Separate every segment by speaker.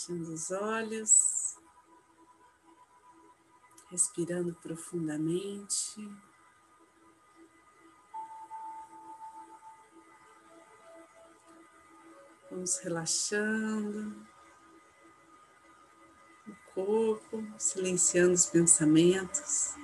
Speaker 1: Fechando os olhos, respirando profundamente. Vamos relaxando o corpo, silenciando os pensamentos.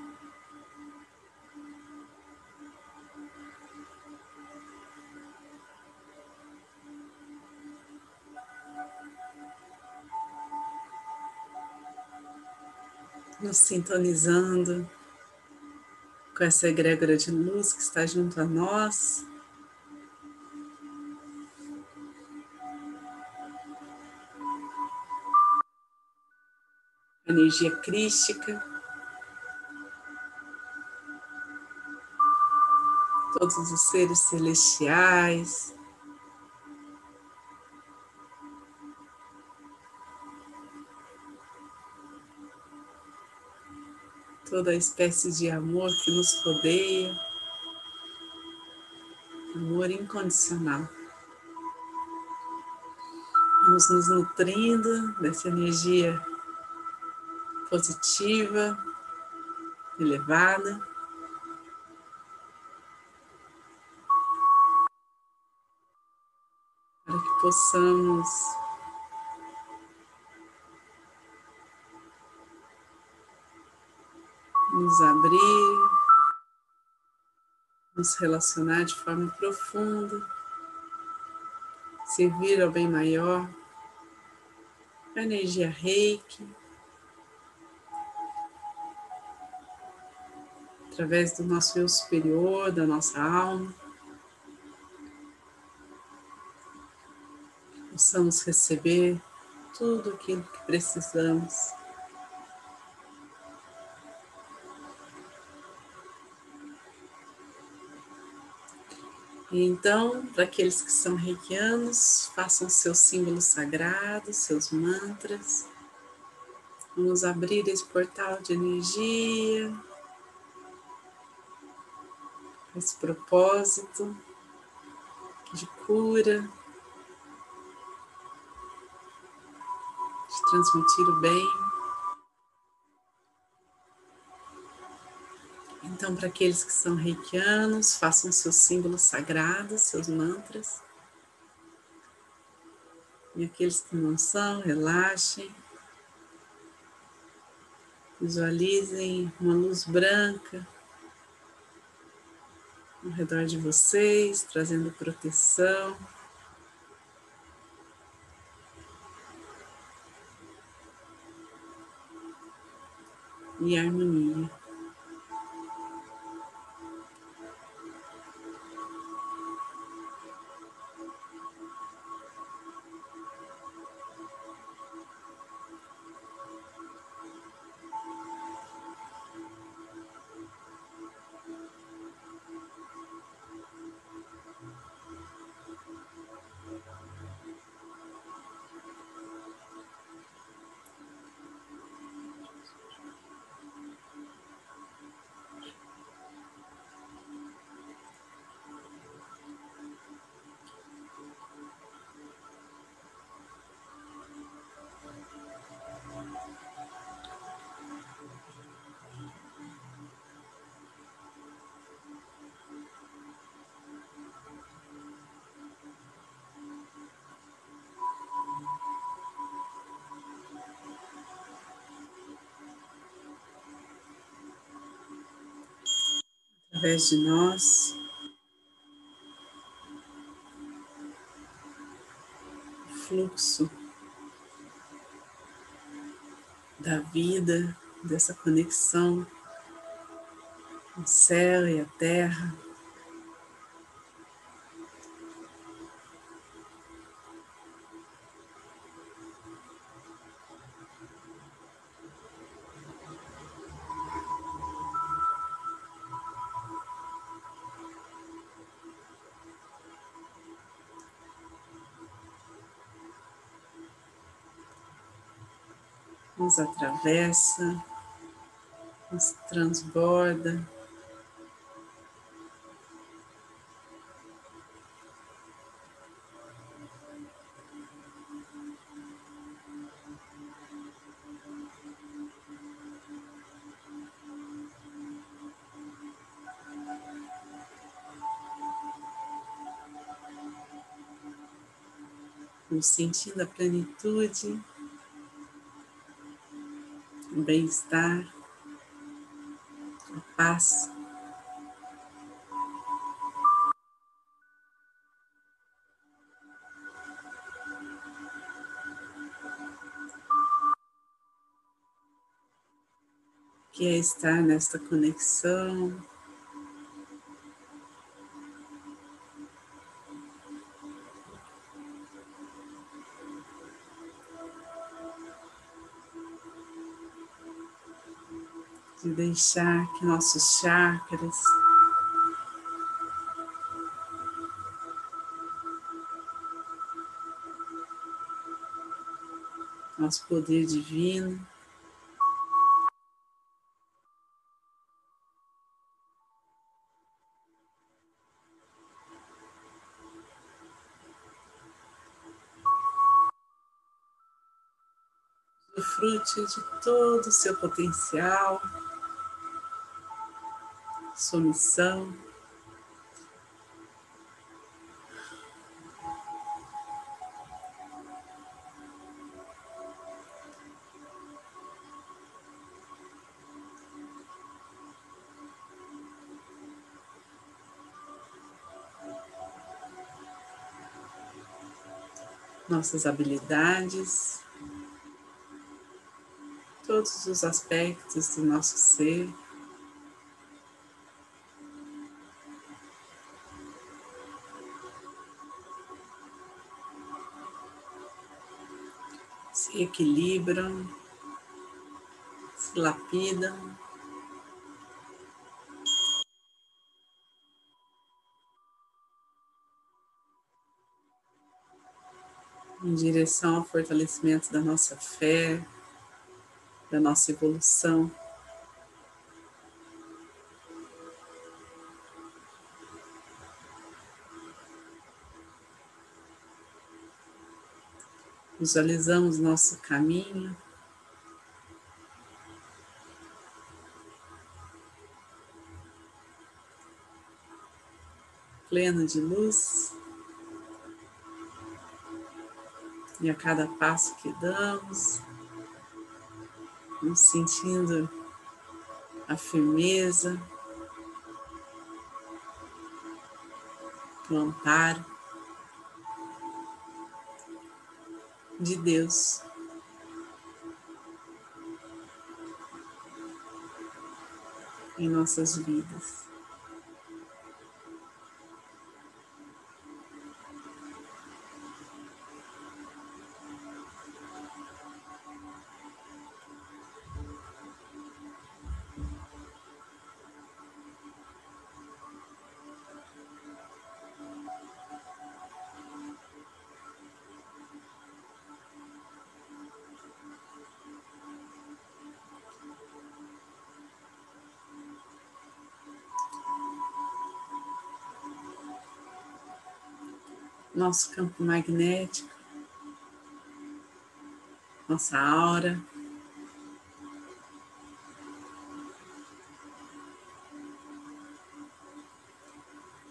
Speaker 1: Nos sintonizando com essa egrégora de luz que está junto a nós. Energia crística. Todos os seres celestiais, toda espécie de amor que nos rodeia, amor incondicional. Vamos nos nutrindo dessa energia positiva, elevada. Para que possamos nos abrir, nos relacionar de forma profunda, servir ao bem maior, a energia reiki, através do nosso eu superior, da nossa alma. Possamos receber tudo aquilo que precisamos então, para aqueles que são reikianos, façam seus símbolos sagrados, seus mantras. Vamos abrir esse portal de energia, esse propósito de cura, de transmitir o bem. Então, para aqueles que são reikianos, façam seus símbolos sagrados, seus mantras. E aqueles que não são, relaxem. Visualizem uma luz branca ao redor de vocês, trazendo proteção. E harmonia. Através de nós. Fluxo da vida, dessa conexão o céu e a terra. nos atravessa, nos transborda. nos sentindo a plenitude o bem-estar, a paz. Que é estar nesta conexão deixar que nossos chakras nosso poder divino frute de todo o seu potencial missão. Nossas habilidades, todos os aspectos do nosso ser. Equilibram, se lapidam. Em direção ao fortalecimento da nossa fé, da nossa evolução. Visualizamos nosso caminho. Pleno de luz. E a cada passo que damos, nos sentindo a firmeza, o amparo. De Deus. Em nossas vidas. Nosso campo magnético, nossa aura.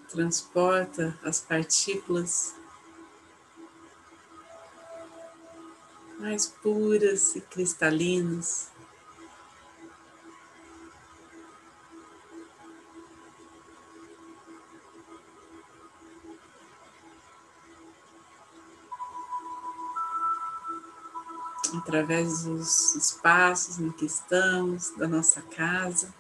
Speaker 1: Transporta as partículas mais puras e cristalinas através dos espaços em que estamos, da nossa casa.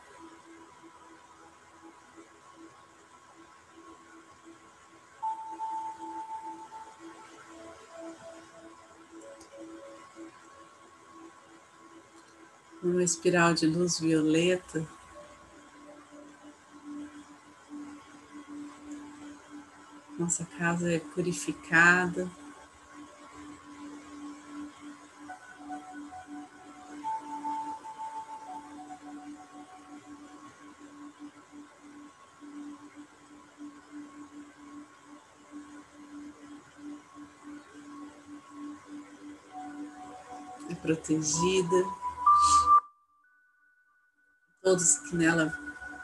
Speaker 1: Uma espiral de luz violeta nossa casa é purificada. Protegida, todos que nela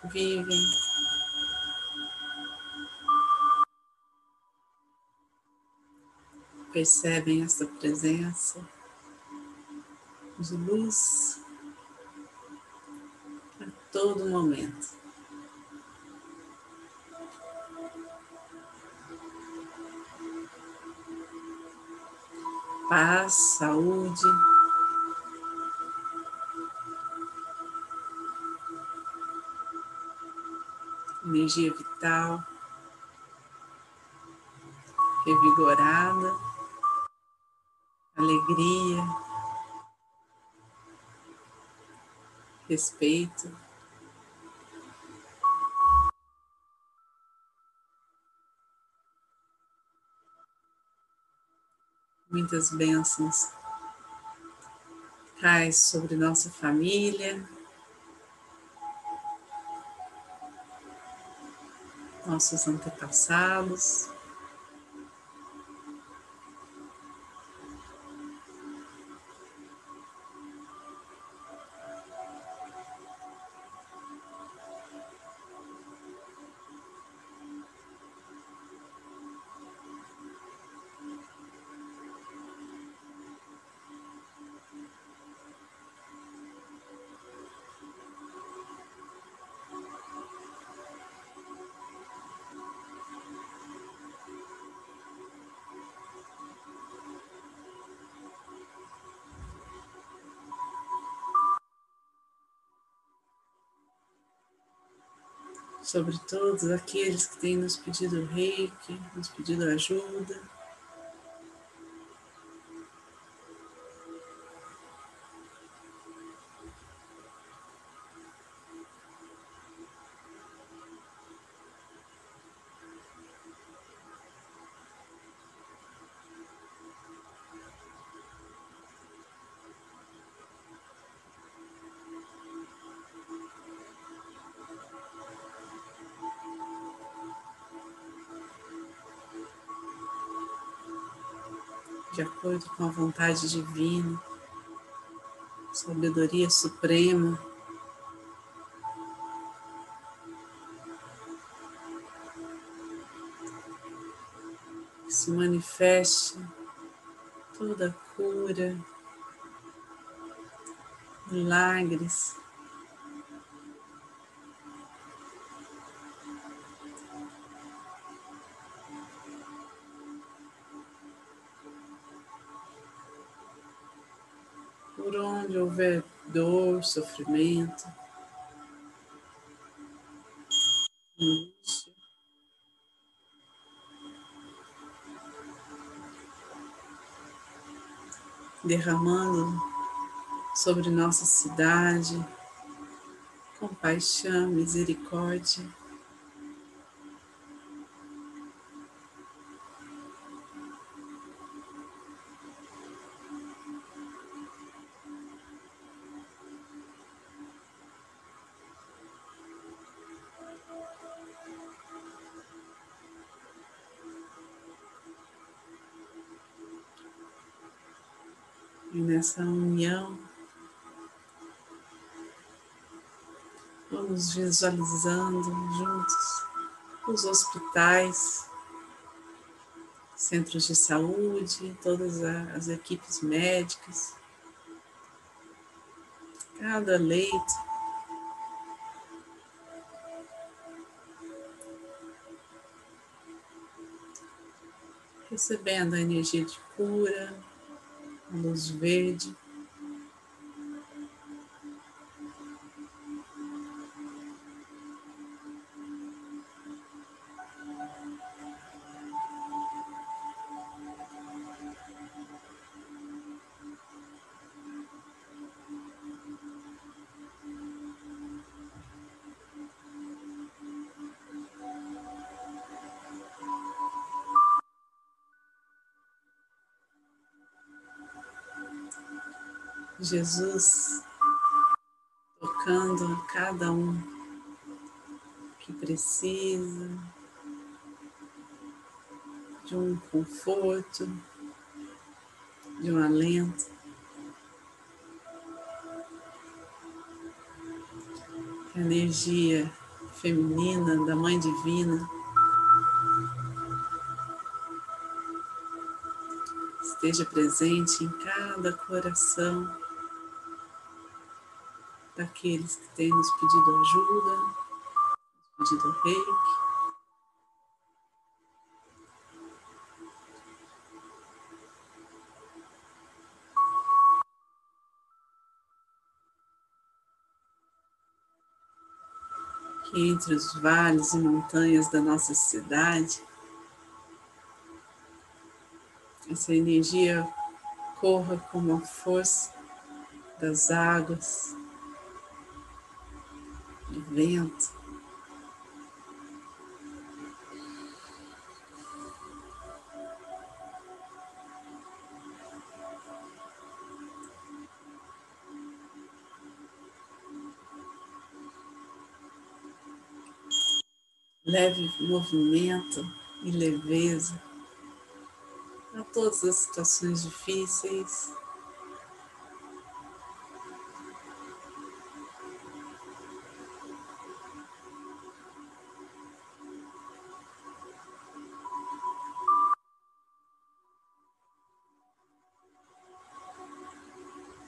Speaker 1: vivem. percebem essa presença de luz a todo momento. Paz, saúde. Energia vital, revigorada, alegria, respeito. Muitas bênçãos cai sobre nossa família, nossos antepassados. Sobre todos aqueles que têm nos pedido reiki, nos pedido ajuda. De acordo com a vontade divina, sabedoria suprema. Se manifeste toda a cura, milagres. Houver dor, sofrimento, angústia. Derramando sobre nossa cidade compaixão, misericórdia. E nessa união, vamos visualizando juntos os hospitais, centros de saúde, todas as equipes médicas, cada leito. Recebendo a energia de cura, luz verde. Jesus tocando cada um que precisa de um conforto, de um alento. A energia feminina da Mãe Divina esteja presente em cada coração daqueles que têm nos pedido ajuda, pedido reiki. Que entre os vales e montanhas da nossa cidade, essa energia corra como a força das águas, vento. Leve movimento e leveza a todas as situações difíceis.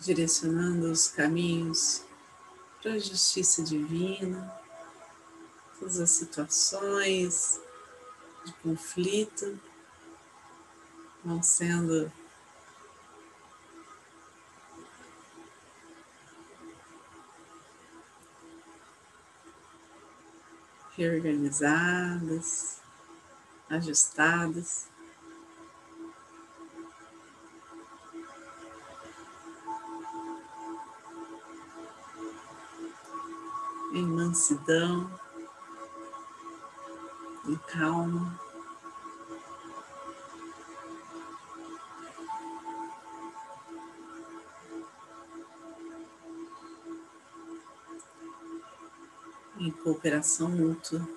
Speaker 1: Direcionando os caminhos para a justiça divina, todas as situações de conflito vão sendo reorganizadas, ajustadas. Mansidão, em calma. em cooperação mútua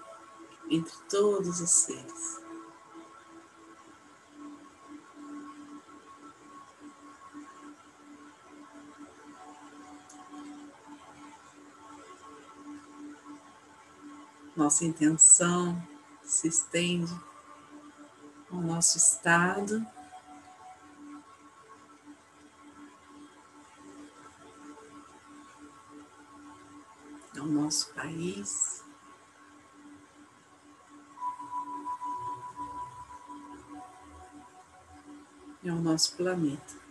Speaker 1: entre todos os seres. Nossa intenção se estende ao nosso estado ao nosso país. E ao nosso planeta.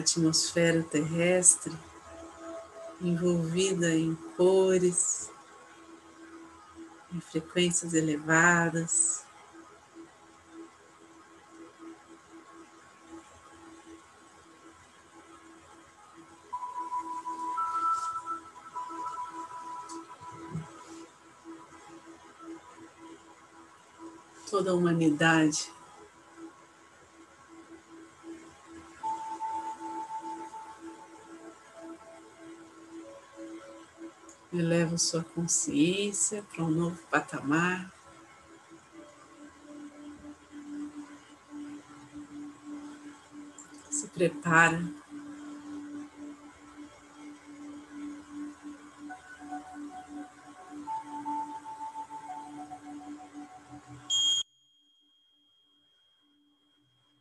Speaker 1: Atmosfera terrestre envolvida em cores, em frequências elevadas. Toda a humanidade eleva sua consciência para um novo patamar. Se prepara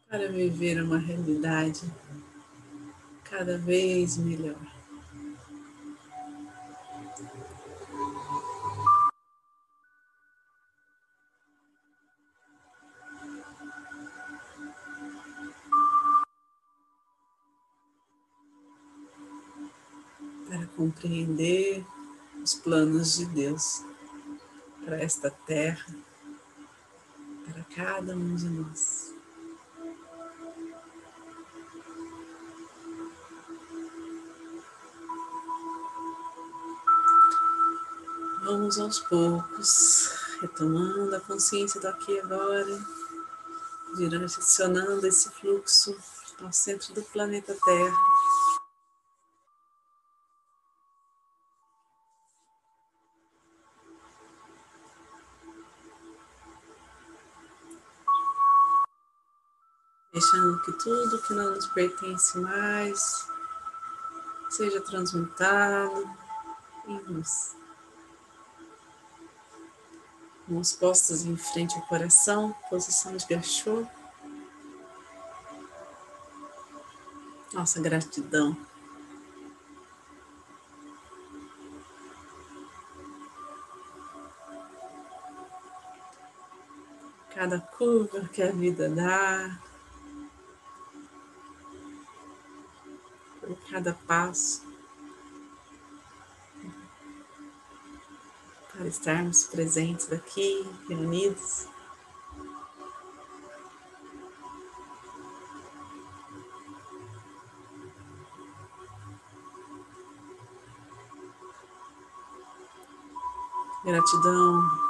Speaker 1: para viver uma realidade cada vez melhor. Compreender os planos de Deus para esta terra, para cada um de nós. Vamos aos poucos, retomando a consciência do aqui e agora, direcionando esse fluxo ao centro do planeta Terra. Deixando que tudo que não nos pertence mais seja transmutado em luz. Mãos postas em frente ao coração, posição de gachô. Nossa gratidão. Cada curva que a vida dá, cada passo, para estarmos presentes aqui, reunidos. Gratidão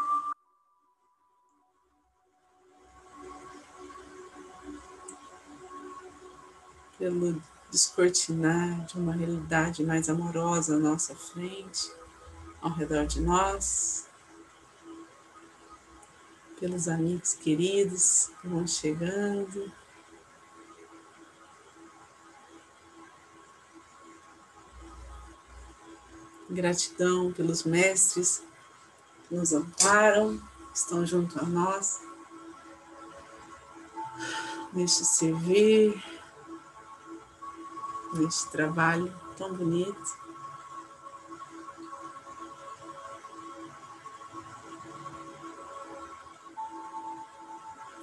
Speaker 1: pelo descortinar de uma realidade mais amorosa à nossa frente, ao redor de nós, pelos amigos queridos que vão chegando. Gratidão pelos mestres que nos amparam, estão junto a nós neste servir, neste trabalho tão bonito.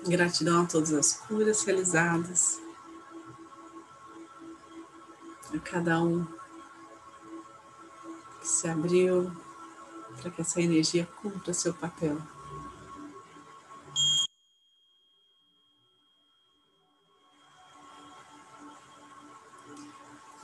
Speaker 1: Gratidão a todas as curas realizadas, a cada um que se abriu para que essa energia cumpra seu papel.